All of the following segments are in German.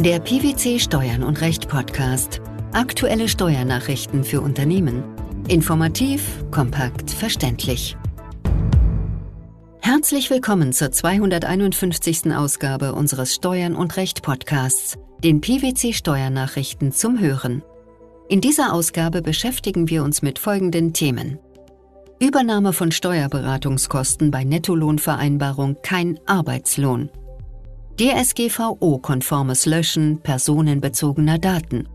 Der PwC Steuern und Recht Podcast. Aktuelle Steuernachrichten für Unternehmen. Informativ, kompakt, verständlich. Herzlich willkommen zur 251. Ausgabe unseres Steuern und Recht Podcasts, den PwC Steuernachrichten zum Hören. In dieser Ausgabe beschäftigen wir uns mit folgenden Themen. Übernahme von Steuerberatungskosten bei Nettolohnvereinbarung kein Arbeitslohn. DSGVO-konformes Löschen personenbezogener Daten.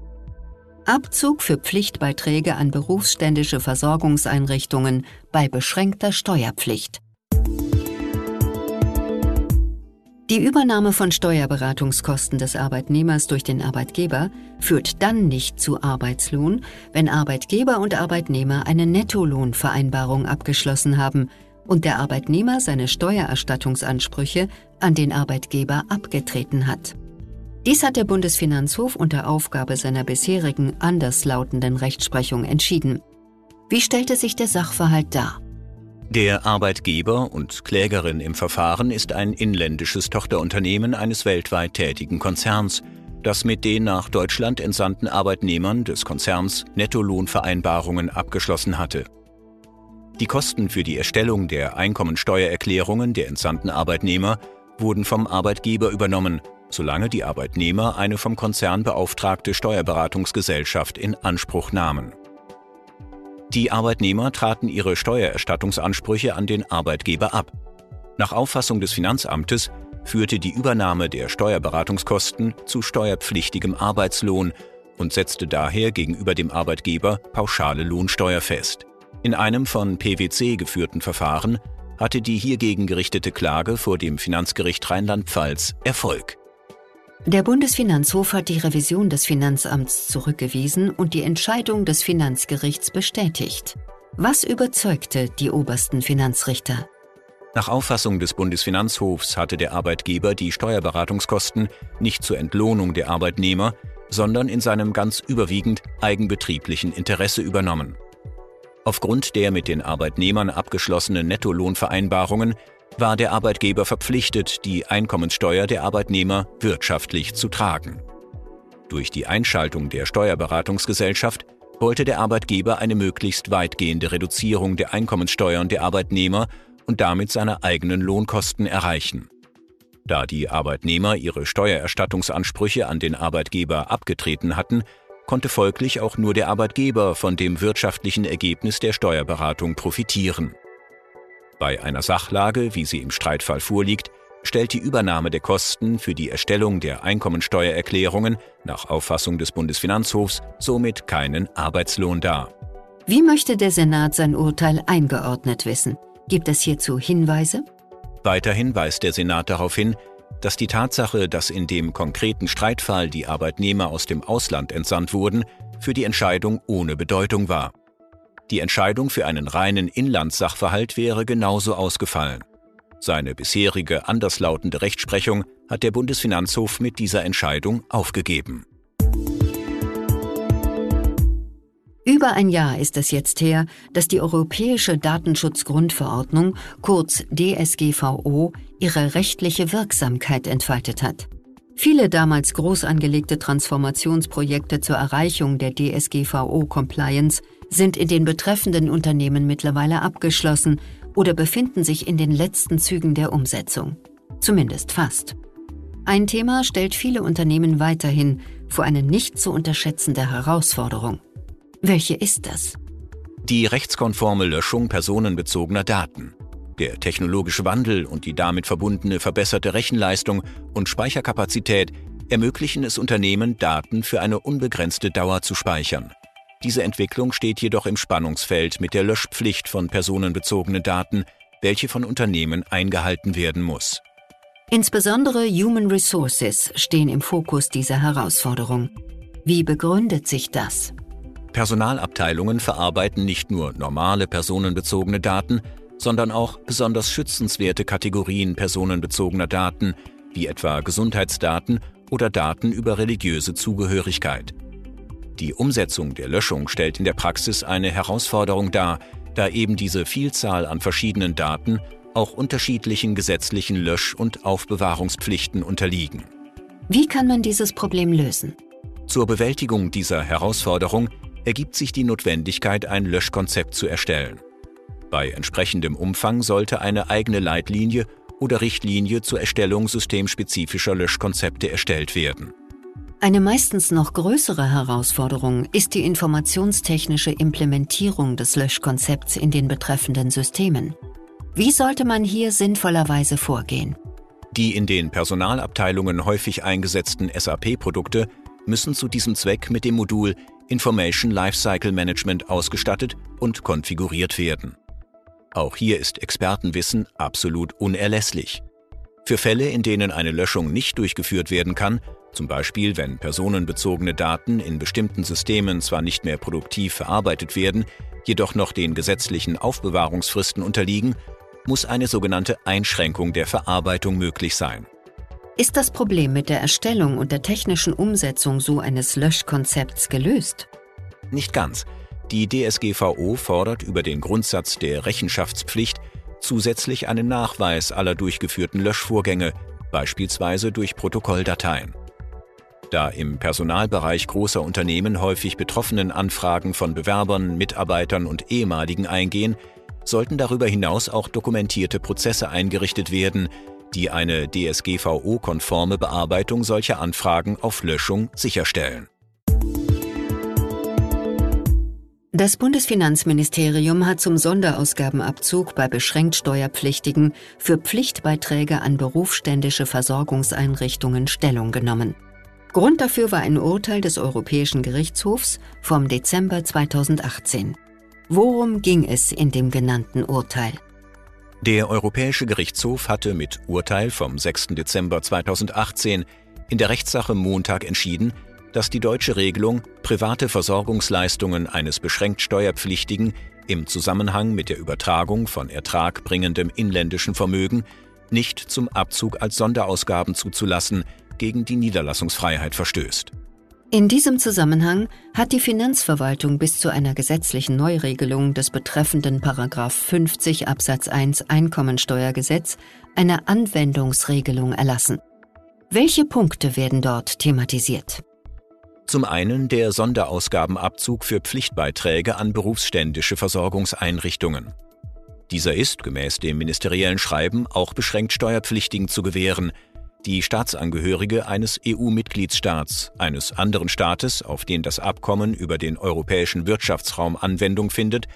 Abzug für Pflichtbeiträge an berufsständische Versorgungseinrichtungen bei beschränkter Steuerpflicht. Die Übernahme von Steuerberatungskosten des Arbeitnehmers durch den Arbeitgeber führt dann nicht zu Arbeitslohn, wenn Arbeitgeber und Arbeitnehmer eine Nettolohnvereinbarung abgeschlossen haben und der Arbeitnehmer seine Steuererstattungsansprüche an den Arbeitgeber abgetreten hat. Dies hat der Bundesfinanzhof unter Aufgabe seiner bisherigen anderslautenden Rechtsprechung entschieden. Wie stellte sich der Sachverhalt dar? Der Arbeitgeber und Klägerin im Verfahren ist ein inländisches Tochterunternehmen eines weltweit tätigen Konzerns, das mit den nach Deutschland entsandten Arbeitnehmern des Konzerns Nettolohnvereinbarungen abgeschlossen hatte. Die Kosten für die Erstellung der Einkommensteuererklärungen der entsandten Arbeitnehmer wurden vom Arbeitgeber übernommen, solange die Arbeitnehmer eine vom Konzern beauftragte Steuerberatungsgesellschaft in Anspruch nahmen. Die Arbeitnehmer traten ihre Steuererstattungsansprüche an den Arbeitgeber ab. Nach Auffassung des Finanzamtes führte die Übernahme der Steuerberatungskosten zu steuerpflichtigem Arbeitslohn und setzte daher gegenüber dem Arbeitgeber pauschale Lohnsteuer fest. In einem von PwC geführten Verfahren hatte die hiergegen gerichtete Klage vor dem Finanzgericht Rheinland-Pfalz Erfolg. Der Bundesfinanzhof hat die Revision des Finanzamts zurückgewiesen und die Entscheidung des Finanzgerichts bestätigt. Was überzeugte die obersten Finanzrichter? Nach Auffassung des Bundesfinanzhofs hatte der Arbeitgeber die Steuerberatungskosten nicht zur Entlohnung der Arbeitnehmer, sondern in seinem ganz überwiegend eigenbetrieblichen Interesse übernommen. Aufgrund der mit den Arbeitnehmern abgeschlossenen Nettolohnvereinbarungen war der Arbeitgeber verpflichtet, die Einkommenssteuer der Arbeitnehmer wirtschaftlich zu tragen. Durch die Einschaltung der Steuerberatungsgesellschaft wollte der Arbeitgeber eine möglichst weitgehende Reduzierung der Einkommenssteuern der Arbeitnehmer und damit seine eigenen Lohnkosten erreichen. Da die Arbeitnehmer ihre Steuererstattungsansprüche an den Arbeitgeber abgetreten hatten, konnte folglich auch nur der Arbeitgeber von dem wirtschaftlichen Ergebnis der Steuerberatung profitieren. Bei einer Sachlage, wie sie im Streitfall vorliegt, stellt die Übernahme der Kosten für die Erstellung der Einkommensteuererklärungen nach Auffassung des Bundesfinanzhofs somit keinen Arbeitslohn dar. Wie möchte der Senat sein Urteil eingeordnet wissen? Gibt es hierzu Hinweise? Weiterhin weist der Senat darauf hin, dass die Tatsache, dass in dem konkreten Streitfall die Arbeitnehmer aus dem Ausland entsandt wurden, für die Entscheidung ohne Bedeutung war. Die Entscheidung für einen reinen Inlandssachverhalt wäre genauso ausgefallen. Seine bisherige anderslautende Rechtsprechung hat der Bundesfinanzhof mit dieser Entscheidung aufgegeben. Über ein Jahr ist es jetzt her, dass die Europäische Datenschutzgrundverordnung, kurz DSGVO, ihre rechtliche Wirksamkeit entfaltet hat. Viele damals groß angelegte Transformationsprojekte zur Erreichung der DSGVO-Compliance sind in den betreffenden Unternehmen mittlerweile abgeschlossen oder befinden sich in den letzten Zügen der Umsetzung. Zumindest fast. Ein Thema stellt viele Unternehmen weiterhin vor eine nicht zu unterschätzende Herausforderung. Welche ist das? Die rechtskonforme Löschung personenbezogener Daten. Der technologische Wandel und die damit verbundene verbesserte Rechenleistung und Speicherkapazität ermöglichen es Unternehmen, Daten für eine unbegrenzte Dauer zu speichern. Diese Entwicklung steht jedoch im Spannungsfeld mit der Löschpflicht von personenbezogenen Daten, welche von Unternehmen eingehalten werden muss. Insbesondere Human Resources stehen im Fokus dieser Herausforderung. Wie begründet sich das? Personalabteilungen verarbeiten nicht nur normale personenbezogene Daten, sondern auch besonders schützenswerte Kategorien personenbezogener Daten, wie etwa Gesundheitsdaten oder Daten über religiöse Zugehörigkeit. Die Umsetzung der Löschung stellt in der Praxis eine Herausforderung dar, da eben diese Vielzahl an verschiedenen Daten auch unterschiedlichen gesetzlichen Lösch- und Aufbewahrungspflichten unterliegen. Wie kann man dieses Problem lösen? Zur Bewältigung dieser Herausforderung ergibt sich die Notwendigkeit, ein Löschkonzept zu erstellen. Bei entsprechendem Umfang sollte eine eigene Leitlinie oder Richtlinie zur Erstellung systemspezifischer Löschkonzepte erstellt werden. Eine meistens noch größere Herausforderung ist die informationstechnische Implementierung des Löschkonzepts in den betreffenden Systemen. Wie sollte man hier sinnvollerweise vorgehen? Die in den Personalabteilungen häufig eingesetzten SAP-Produkte müssen zu diesem Zweck mit dem Modul Information Lifecycle Management ausgestattet und konfiguriert werden. Auch hier ist Expertenwissen absolut unerlässlich. Für Fälle, in denen eine Löschung nicht durchgeführt werden kann, zum Beispiel wenn personenbezogene Daten in bestimmten Systemen zwar nicht mehr produktiv verarbeitet werden, jedoch noch den gesetzlichen Aufbewahrungsfristen unterliegen, muss eine sogenannte Einschränkung der Verarbeitung möglich sein. Ist das Problem mit der Erstellung und der technischen Umsetzung so eines Löschkonzepts gelöst? Nicht ganz. Die DSGVO fordert über den Grundsatz der Rechenschaftspflicht zusätzlich einen Nachweis aller durchgeführten Löschvorgänge, beispielsweise durch Protokolldateien. Da im Personalbereich großer Unternehmen häufig betroffenen Anfragen von Bewerbern, Mitarbeitern und ehemaligen eingehen, sollten darüber hinaus auch dokumentierte Prozesse eingerichtet werden, die eine DSGVO-konforme Bearbeitung solcher Anfragen auf Löschung sicherstellen. Das Bundesfinanzministerium hat zum Sonderausgabenabzug bei beschränkt Steuerpflichtigen für Pflichtbeiträge an berufsständische Versorgungseinrichtungen Stellung genommen. Grund dafür war ein Urteil des Europäischen Gerichtshofs vom Dezember 2018. Worum ging es in dem genannten Urteil? Der Europäische Gerichtshof hatte mit Urteil vom 6. Dezember 2018 in der Rechtssache Montag entschieden, dass die deutsche Regelung private Versorgungsleistungen eines beschränkt Steuerpflichtigen im Zusammenhang mit der Übertragung von ertragbringendem inländischen Vermögen nicht zum Abzug als Sonderausgaben zuzulassen gegen die Niederlassungsfreiheit verstößt. In diesem Zusammenhang hat die Finanzverwaltung bis zu einer gesetzlichen Neuregelung des betreffenden Paragraph 50 Absatz 1 Einkommensteuergesetz eine Anwendungsregelung erlassen. Welche Punkte werden dort thematisiert? Zum einen der Sonderausgabenabzug für Pflichtbeiträge an berufsständische Versorgungseinrichtungen. Dieser ist, gemäß dem ministeriellen Schreiben, auch beschränkt Steuerpflichtigen zu gewähren, die Staatsangehörige eines EU-Mitgliedsstaats, eines anderen Staates, auf den das Abkommen über den europäischen Wirtschaftsraum Anwendung findet,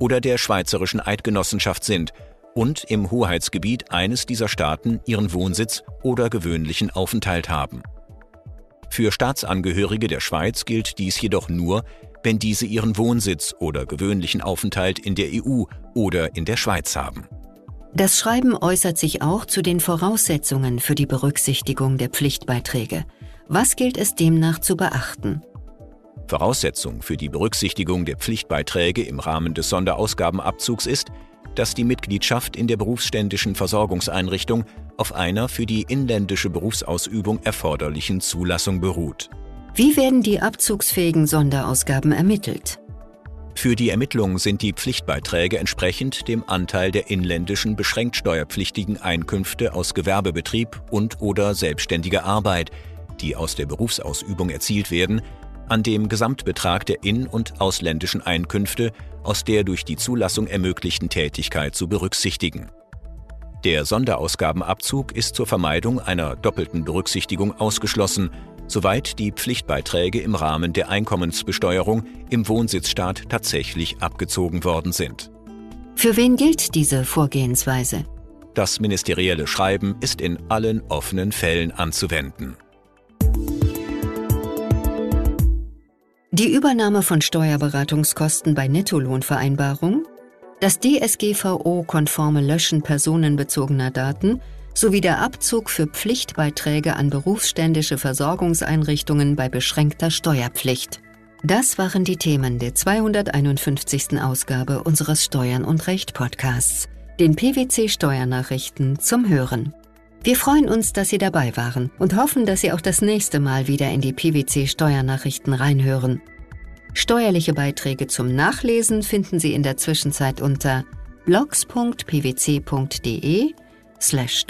oder der Schweizerischen Eidgenossenschaft sind und im Hoheitsgebiet eines dieser Staaten ihren Wohnsitz oder gewöhnlichen Aufenthalt haben. Für Staatsangehörige der Schweiz gilt dies jedoch nur, wenn diese ihren Wohnsitz oder gewöhnlichen Aufenthalt in der EU oder in der Schweiz haben. Das Schreiben äußert sich auch zu den Voraussetzungen für die Berücksichtigung der Pflichtbeiträge. Was gilt es demnach zu beachten? Voraussetzung für die Berücksichtigung der Pflichtbeiträge im Rahmen des Sonderausgabenabzugs ist, dass die Mitgliedschaft in der berufsständischen Versorgungseinrichtung auf einer für die inländische Berufsausübung erforderlichen Zulassung beruht. Wie werden die abzugsfähigen Sonderausgaben ermittelt? Für die Ermittlung sind die Pflichtbeiträge entsprechend dem Anteil der inländischen beschränkt steuerpflichtigen Einkünfte aus Gewerbebetrieb und/oder selbstständiger Arbeit, die aus der Berufsausübung erzielt werden, an dem Gesamtbetrag der in- und ausländischen Einkünfte aus der durch die Zulassung ermöglichten Tätigkeit zu berücksichtigen. Der Sonderausgabenabzug ist zur Vermeidung einer doppelten Berücksichtigung ausgeschlossen soweit die Pflichtbeiträge im Rahmen der Einkommensbesteuerung im Wohnsitzstaat tatsächlich abgezogen worden sind. Für wen gilt diese Vorgehensweise? Das ministerielle Schreiben ist in allen offenen Fällen anzuwenden. Die Übernahme von Steuerberatungskosten bei Nettolohnvereinbarung, das DSGVO-konforme Löschen personenbezogener Daten sowie der Abzug für Pflichtbeiträge an berufsständische Versorgungseinrichtungen bei beschränkter Steuerpflicht. Das waren die Themen der 251. Ausgabe unseres Steuern und Recht Podcasts, den PwC Steuernachrichten zum Hören. Wir freuen uns, dass Sie dabei waren und hoffen, dass Sie auch das nächste Mal wieder in die PwC Steuernachrichten reinhören. Steuerliche Beiträge zum Nachlesen finden Sie in der Zwischenzeit unter blogs.pwc.de slash